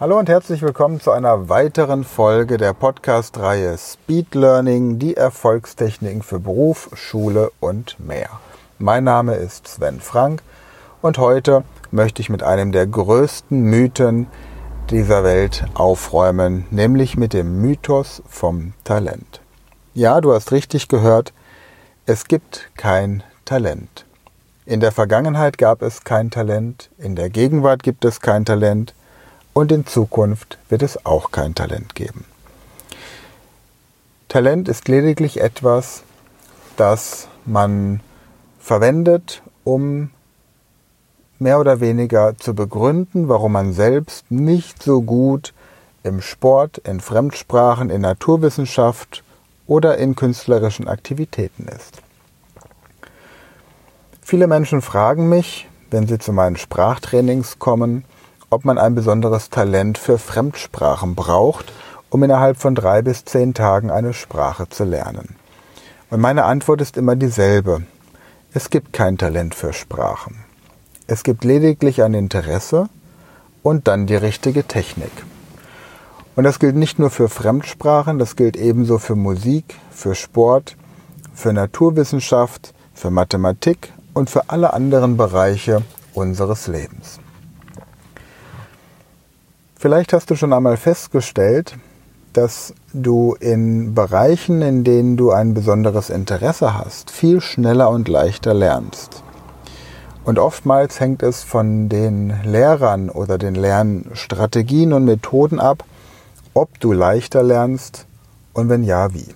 Hallo und herzlich willkommen zu einer weiteren Folge der Podcast-Reihe Speed Learning, die Erfolgstechniken für Beruf, Schule und mehr. Mein Name ist Sven Frank und heute möchte ich mit einem der größten Mythen dieser Welt aufräumen, nämlich mit dem Mythos vom Talent. Ja, du hast richtig gehört, es gibt kein Talent. In der Vergangenheit gab es kein Talent, in der Gegenwart gibt es kein Talent, und in Zukunft wird es auch kein Talent geben. Talent ist lediglich etwas, das man verwendet, um mehr oder weniger zu begründen, warum man selbst nicht so gut im Sport, in Fremdsprachen, in Naturwissenschaft oder in künstlerischen Aktivitäten ist. Viele Menschen fragen mich, wenn sie zu meinen Sprachtrainings kommen, ob man ein besonderes Talent für Fremdsprachen braucht, um innerhalb von drei bis zehn Tagen eine Sprache zu lernen. Und meine Antwort ist immer dieselbe. Es gibt kein Talent für Sprachen. Es gibt lediglich ein Interesse und dann die richtige Technik. Und das gilt nicht nur für Fremdsprachen, das gilt ebenso für Musik, für Sport, für Naturwissenschaft, für Mathematik und für alle anderen Bereiche unseres Lebens. Vielleicht hast du schon einmal festgestellt, dass du in Bereichen, in denen du ein besonderes Interesse hast, viel schneller und leichter lernst. Und oftmals hängt es von den Lehrern oder den Lernstrategien und Methoden ab, ob du leichter lernst und wenn ja, wie.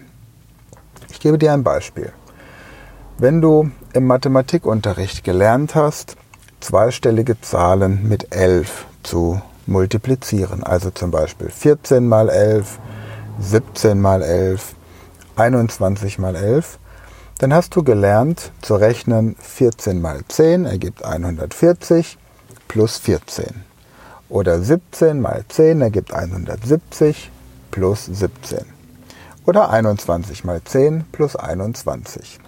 Ich gebe dir ein Beispiel. Wenn du im Mathematikunterricht gelernt hast, zweistellige Zahlen mit 11 zu multiplizieren. Also zum Beispiel 14 mal 11, 17 mal 11, 21 mal 11. Dann hast du gelernt zu rechnen 14 mal 10 ergibt 140 plus 14. Oder 17 mal 10 ergibt 170 plus 17. Oder 21 mal 10 plus 21.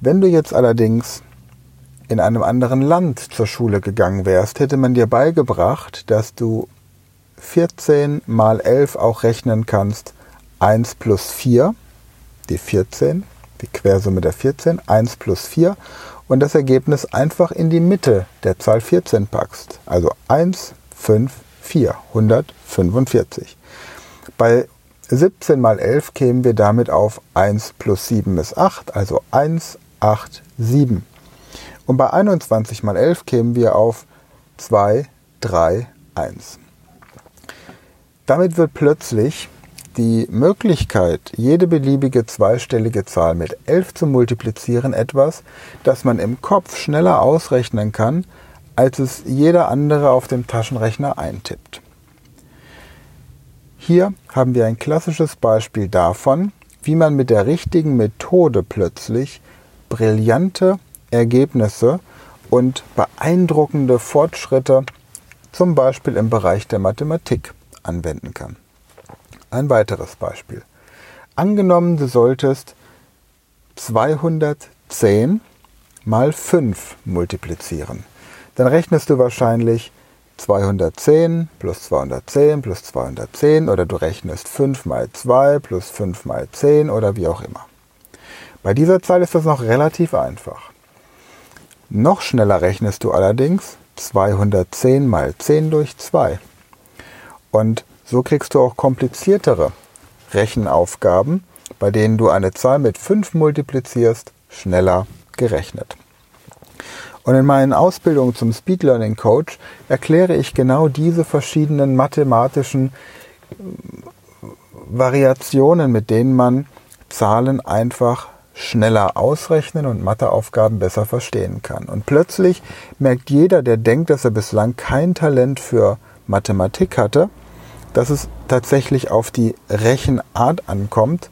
Wenn du jetzt allerdings in einem anderen Land zur Schule gegangen wärst, hätte man dir beigebracht, dass du 14 mal 11 auch rechnen kannst. 1 plus 4, die 14, die Quersumme der 14, 1 plus 4 und das Ergebnis einfach in die Mitte der Zahl 14 packst. Also 1, 5, 4, 145. Bei 17 mal 11 kämen wir damit auf 1 plus 7 ist 8, also 1, 8, 7. Und bei 21 mal 11 kämen wir auf 2, 3, 1. Damit wird plötzlich die Möglichkeit, jede beliebige zweistellige Zahl mit 11 zu multiplizieren, etwas, das man im Kopf schneller ausrechnen kann, als es jeder andere auf dem Taschenrechner eintippt. Hier haben wir ein klassisches Beispiel davon, wie man mit der richtigen Methode plötzlich brillante Ergebnisse und beeindruckende Fortschritte zum Beispiel im Bereich der Mathematik anwenden kann. Ein weiteres Beispiel. Angenommen, du solltest 210 mal 5 multiplizieren. Dann rechnest du wahrscheinlich 210 plus 210 plus 210 oder du rechnest 5 mal 2 plus 5 mal 10 oder wie auch immer. Bei dieser Zahl ist das noch relativ einfach. Noch schneller rechnest du allerdings 210 mal 10 durch 2. Und so kriegst du auch kompliziertere Rechenaufgaben, bei denen du eine Zahl mit 5 multiplizierst, schneller gerechnet. Und in meinen Ausbildungen zum Speed Learning Coach erkläre ich genau diese verschiedenen mathematischen äh, Variationen, mit denen man Zahlen einfach schneller ausrechnen und Matheaufgaben besser verstehen kann. Und plötzlich merkt jeder, der denkt, dass er bislang kein Talent für Mathematik hatte, dass es tatsächlich auf die Rechenart ankommt,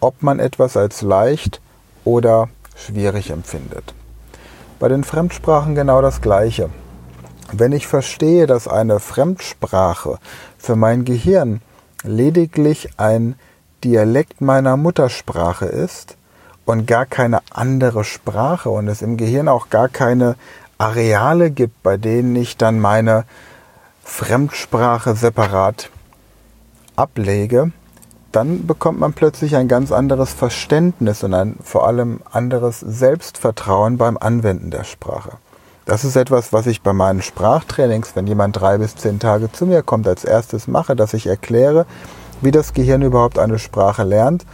ob man etwas als leicht oder schwierig empfindet. Bei den Fremdsprachen genau das Gleiche. Wenn ich verstehe, dass eine Fremdsprache für mein Gehirn lediglich ein Dialekt meiner Muttersprache ist, und gar keine andere Sprache und es im Gehirn auch gar keine Areale gibt, bei denen ich dann meine Fremdsprache separat ablege, dann bekommt man plötzlich ein ganz anderes Verständnis und ein vor allem anderes Selbstvertrauen beim Anwenden der Sprache. Das ist etwas, was ich bei meinen Sprachtrainings, wenn jemand drei bis zehn Tage zu mir kommt, als erstes mache, dass ich erkläre, wie das Gehirn überhaupt eine Sprache lernt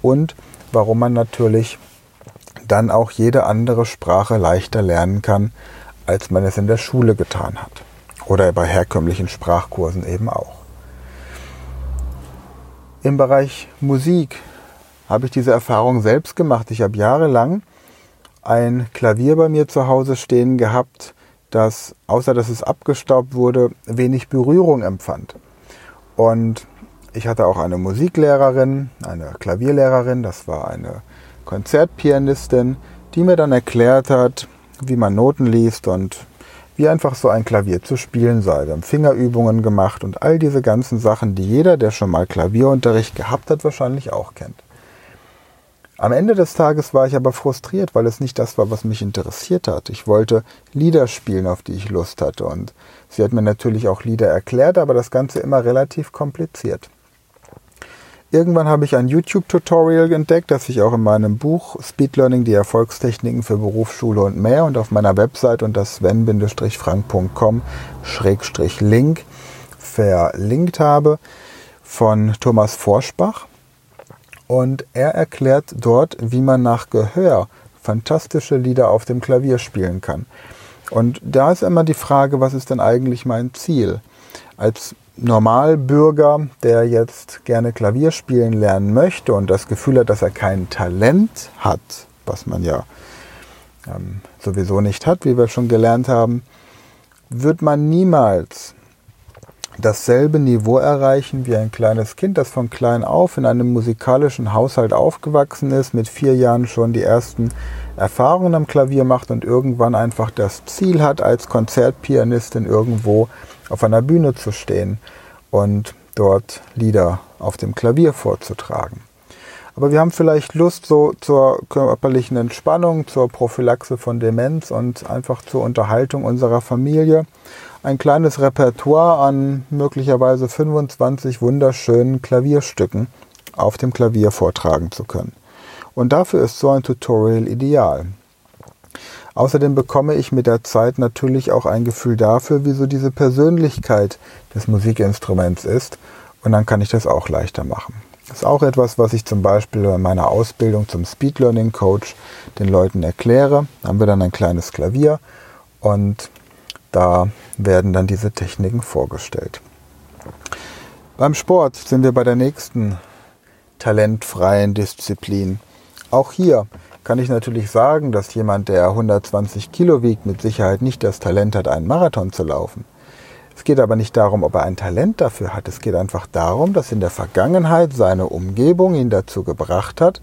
und warum man natürlich dann auch jede andere Sprache leichter lernen kann, als man es in der Schule getan hat. Oder bei herkömmlichen Sprachkursen eben auch. Im Bereich Musik habe ich diese Erfahrung selbst gemacht. Ich habe jahrelang ein Klavier bei mir zu Hause stehen gehabt, das, außer dass es abgestaubt wurde, wenig Berührung empfand. Und ich hatte auch eine Musiklehrerin, eine Klavierlehrerin, das war eine Konzertpianistin, die mir dann erklärt hat, wie man Noten liest und wie einfach so ein Klavier zu spielen sei. Wir haben Fingerübungen gemacht und all diese ganzen Sachen, die jeder, der schon mal Klavierunterricht gehabt hat, wahrscheinlich auch kennt. Am Ende des Tages war ich aber frustriert, weil es nicht das war, was mich interessiert hat. Ich wollte Lieder spielen, auf die ich Lust hatte. Und sie hat mir natürlich auch Lieder erklärt, aber das Ganze immer relativ kompliziert. Irgendwann habe ich ein YouTube-Tutorial entdeckt, das ich auch in meinem Buch Speed Learning, die Erfolgstechniken für Berufsschule und mehr und auf meiner Website unter sven-frank.com-link verlinkt habe von Thomas Forschbach und er erklärt dort, wie man nach Gehör fantastische Lieder auf dem Klavier spielen kann. Und da ist immer die Frage, was ist denn eigentlich mein Ziel? Als Normalbürger, der jetzt gerne Klavier spielen lernen möchte und das Gefühl hat, dass er kein Talent hat, was man ja ähm, sowieso nicht hat, wie wir schon gelernt haben, wird man niemals dasselbe Niveau erreichen wie ein kleines Kind, das von klein auf in einem musikalischen Haushalt aufgewachsen ist, mit vier Jahren schon die ersten Erfahrungen am Klavier macht und irgendwann einfach das Ziel hat, als Konzertpianistin irgendwo auf einer Bühne zu stehen und dort Lieder auf dem Klavier vorzutragen. Aber wir haben vielleicht Lust so zur körperlichen Entspannung, zur Prophylaxe von Demenz und einfach zur Unterhaltung unserer Familie ein kleines Repertoire an möglicherweise 25 wunderschönen Klavierstücken auf dem Klavier vortragen zu können. Und dafür ist so ein Tutorial ideal. Außerdem bekomme ich mit der Zeit natürlich auch ein Gefühl dafür, wie so diese Persönlichkeit des Musikinstruments ist. Und dann kann ich das auch leichter machen. Das ist auch etwas, was ich zum Beispiel bei meiner Ausbildung zum Speed Learning Coach den Leuten erkläre. Da haben wir dann ein kleines Klavier und da werden dann diese Techniken vorgestellt. Beim Sport sind wir bei der nächsten talentfreien Disziplin. Auch hier kann ich natürlich sagen, dass jemand, der 120 Kilo wiegt, mit Sicherheit nicht das Talent hat, einen Marathon zu laufen. Es geht aber nicht darum, ob er ein Talent dafür hat. Es geht einfach darum, dass in der Vergangenheit seine Umgebung ihn dazu gebracht hat,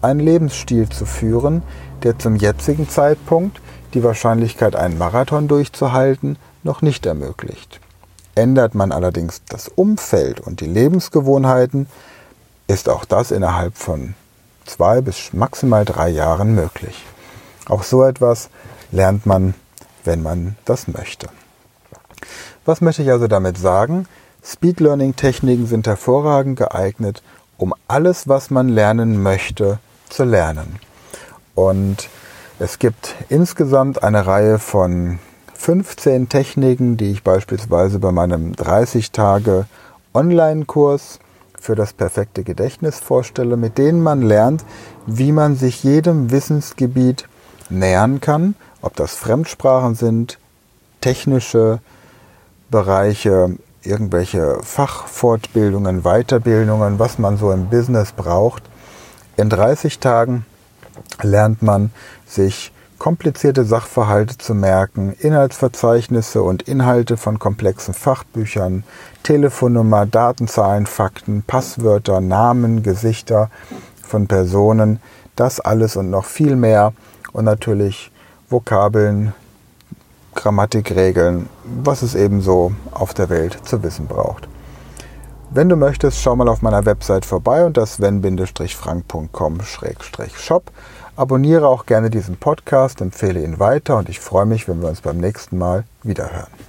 einen Lebensstil zu führen, der zum jetzigen Zeitpunkt die Wahrscheinlichkeit, einen Marathon durchzuhalten, noch nicht ermöglicht. Ändert man allerdings das Umfeld und die Lebensgewohnheiten, ist auch das innerhalb von zwei bis maximal drei Jahren möglich. Auch so etwas lernt man, wenn man das möchte. Was möchte ich also damit sagen? Speed Learning Techniken sind hervorragend geeignet, um alles, was man lernen möchte, zu lernen. Und es gibt insgesamt eine Reihe von 15 Techniken, die ich beispielsweise bei meinem 30 Tage Online-Kurs für das perfekte Gedächtnis vorstelle, mit denen man lernt, wie man sich jedem Wissensgebiet nähern kann, ob das Fremdsprachen sind, technische Bereiche, irgendwelche Fachfortbildungen, Weiterbildungen, was man so im Business braucht. In 30 Tagen lernt man sich komplizierte Sachverhalte zu merken, Inhaltsverzeichnisse und Inhalte von komplexen Fachbüchern, Telefonnummer, Datenzahlen, Fakten, Passwörter, Namen, Gesichter von Personen, das alles und noch viel mehr und natürlich Vokabeln, Grammatikregeln, was es ebenso auf der Welt zu wissen braucht. Wenn du möchtest, schau mal auf meiner Website vorbei unter sven-frank.com-shop. Abonniere auch gerne diesen Podcast, empfehle ihn weiter und ich freue mich, wenn wir uns beim nächsten Mal wiederhören.